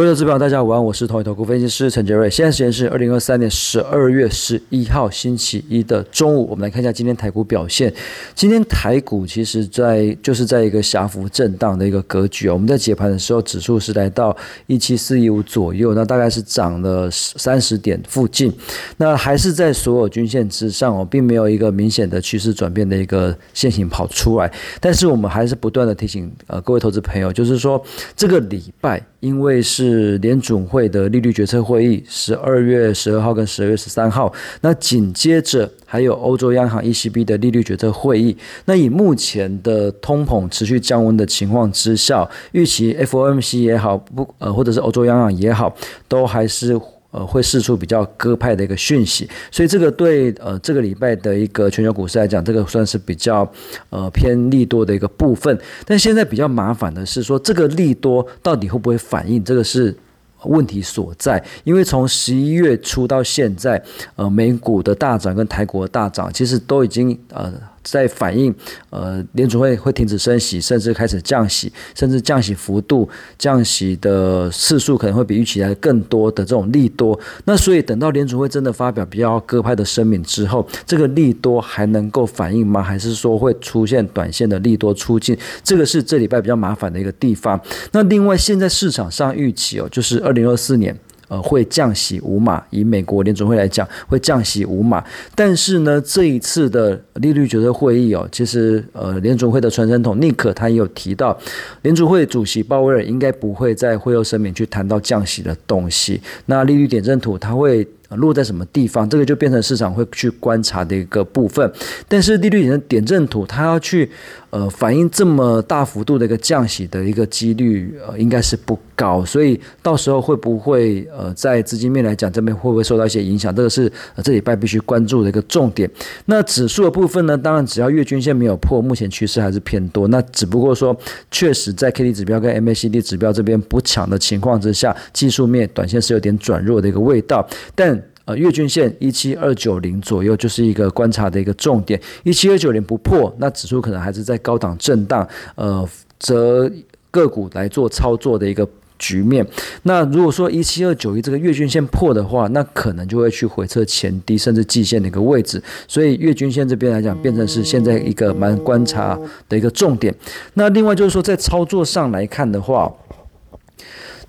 各位投资朋友，大家午安，我是同一投顾分析师陈杰瑞。现在时间是二零二三年十二月十一号星期一的中午。我们来看一下今天台股表现。今天台股其实在就是在一个狭幅震荡的一个格局啊。我们在解盘的时候，指数是来到一七四一五左右，那大概是涨了三十点附近。那还是在所有均线之上哦，并没有一个明显的趋势转变的一个线型跑出来。但是我们还是不断的提醒呃各位投资朋友，就是说这个礼拜。因为是联准会的利率决策会议，十二月十二号跟十二月十三号，那紧接着还有欧洲央行 ECB 的利率决策会议。那以目前的通膨持续降温的情况之下，预期 FOMC 也好，不呃或者是欧洲央行也好，都还是。呃，会释出比较鸽派的一个讯息，所以这个对呃这个礼拜的一个全球股市来讲，这个算是比较呃偏利多的一个部分。但现在比较麻烦的是说，这个利多到底会不会反应？这个是。问题所在，因为从十一月初到现在，呃，美股的大涨跟台股的大涨，其实都已经呃在反映，呃，联储会会停止升息，甚至开始降息，甚至降息幅度、降息的次数可能会比预期来更多的这种利多。那所以等到联储会真的发表比较鸽派的声明之后，这个利多还能够反应吗？还是说会出现短线的利多出尽？这个是这礼拜比较麻烦的一个地方。那另外，现在市场上预期哦，就是。二零二四年，呃，会降息五码。以美国联总会来讲，会降息五码。但是呢，这一次的利率决策会议哦，其实呃，联总会的传声筒宁可他也有提到，联总会主席鲍威尔应该不会在会后声明去谈到降息的东西。那利率点阵图他会。落在什么地方，这个就变成市场会去观察的一个部分。但是利率点点阵图，它要去呃反映这么大幅度的一个降息的一个几率，呃应该是不高。所以到时候会不会呃在资金面来讲，这边会不会受到一些影响？这个是这礼拜必须关注的一个重点。那指数的部分呢？当然只要月均线没有破，目前趋势还是偏多。那只不过说，确实在 K D 指标跟 M A C D 指标这边不强的情况之下，技术面短线是有点转弱的一个味道，但。呃，月均线一七二九零左右就是一个观察的一个重点，一七二九零不破，那指数可能还是在高档震荡，呃，则个股来做操作的一个局面。那如果说一七二九一这个月均线破的话，那可能就会去回测前低甚至季线的一个位置，所以月均线这边来讲，变成是现在一个蛮观察的一个重点。那另外就是说，在操作上来看的话。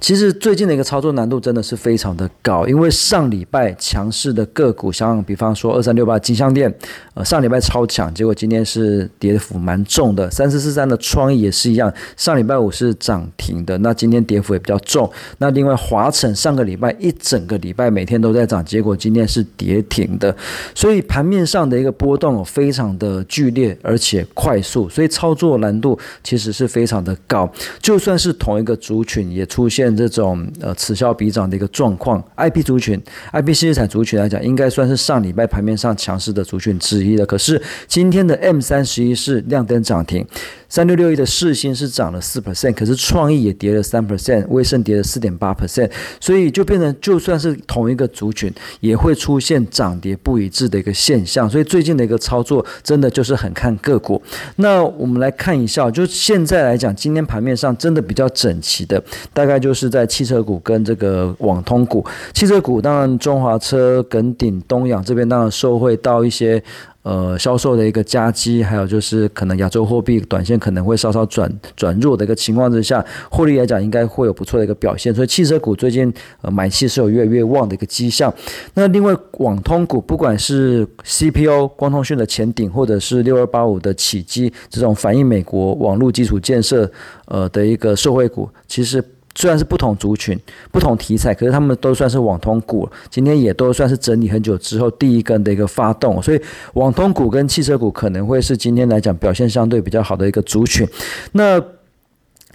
其实最近的一个操作难度真的是非常的高，因为上礼拜强势的个股，像比方说二三六八金项店，呃上礼拜超强，结果今天是跌幅蛮重的。三四四三的创意也是一样，上礼拜五是涨停的，那今天跌幅也比较重。那另外华晨上个礼拜一整个礼拜每天都在涨，结果今天是跌停的，所以盘面上的一个波动非常的剧烈而且快速，所以操作难度其实是非常的高。就算是同一个族群也出现。这种呃此消彼长的一个状况，I P 族群，I P 新资产族群来讲，应该算是上礼拜盘面上强势的族群之一了。可是今天的 M 三十一是亮灯涨停。三六六一的市星是涨了四 percent，可是创意也跌了三 percent，威盛跌了四点八 percent，所以就变成就算是同一个族群，也会出现涨跌不一致的一个现象。所以最近的一个操作真的就是很看个股。那我们来看一下，就现在来讲，今天盘面上真的比较整齐的，大概就是在汽车股跟这个网通股。汽车股当然中华车、耿鼎、东阳这边当然受惠到一些。呃，销售的一个加基，还有就是可能亚洲货币短线可能会稍稍转转弱的一个情况之下，获利来讲应该会有不错的一个表现。所以汽车股最近呃买气是有越来越旺的一个迹象。那另外网通股，不管是 CPO 光通讯的前顶，或者是六二八五的起基这种反映美国网络基础建设呃的一个社会股，其实。虽然是不同族群、不同题材，可是他们都算是网通股。今天也都算是整理很久之后第一根的一个发动，所以网通股跟汽车股可能会是今天来讲表现相对比较好的一个族群。那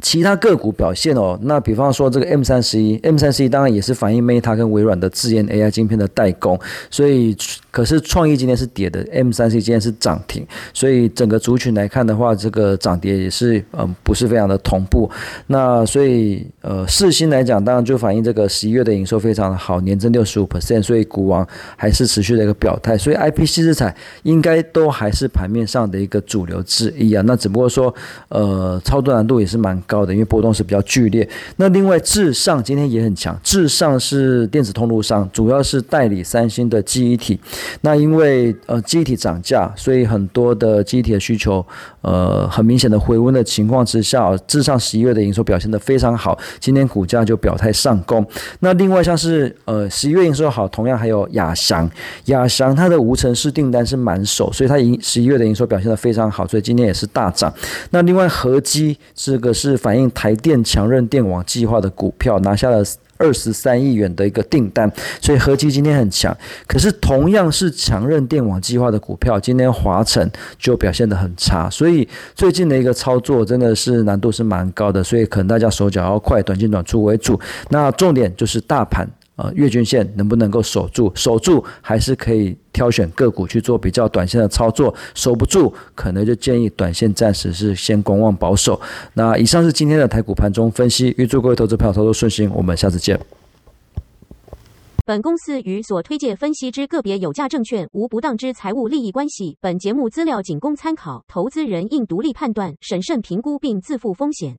其他个股表现哦，那比方说这个 M 三十一，M 三十一当然也是反映 Meta 跟微软的自研 AI 晶片的代工，所以。可是创意今天是跌的，M 三十一今天是涨停，所以整个族群来看的话，这个涨跌也是嗯不是非常的同步。那所以呃四星来讲，当然就反映这个十一月的营收非常的好，年增六十五 percent，所以股王还是持续的一个表态。所以 I P C 资产应该都还是盘面上的一个主流之一啊。那只不过说呃操作难度也是蛮高的，因为波动是比较剧烈。那另外至上今天也很强，至上是电子通路上，主要是代理三星的记忆体。那因为呃记忆体涨价，所以很多的记忆体的需求呃很明显的回温的情况之下，至上十一月的营收表现的非常好，今天股价就表态上攻。那另外像是呃十一月营收好，同样还有亚翔，亚翔它的无尘室订单是满手，所以它营十一月的营收表现的非常好，所以今天也是大涨。那另外合基这个是反映台电强韧电网计划的股票，拿下了二十三亿元的一个订单，所以合计今天很强。可是同样是强韧电网计划的股票，今天华晨就表现得很差，所以最近的一个操作真的是难度是蛮高的，所以可能大家手脚要快，短进短出为主。那重点就是大盘。呃，月均线能不能够守住？守住还是可以挑选个股去做比较短线的操作，守不住可能就建议短线暂时是先观望保守。那以上是今天的台股盘中分析，预祝各位投资朋友操作顺心，我们下次见。本公司与所推介分析之个别有价证券无不当之财务利益关系，本节目资料仅供参考，投资人应独立判断、审慎评估并自负风险。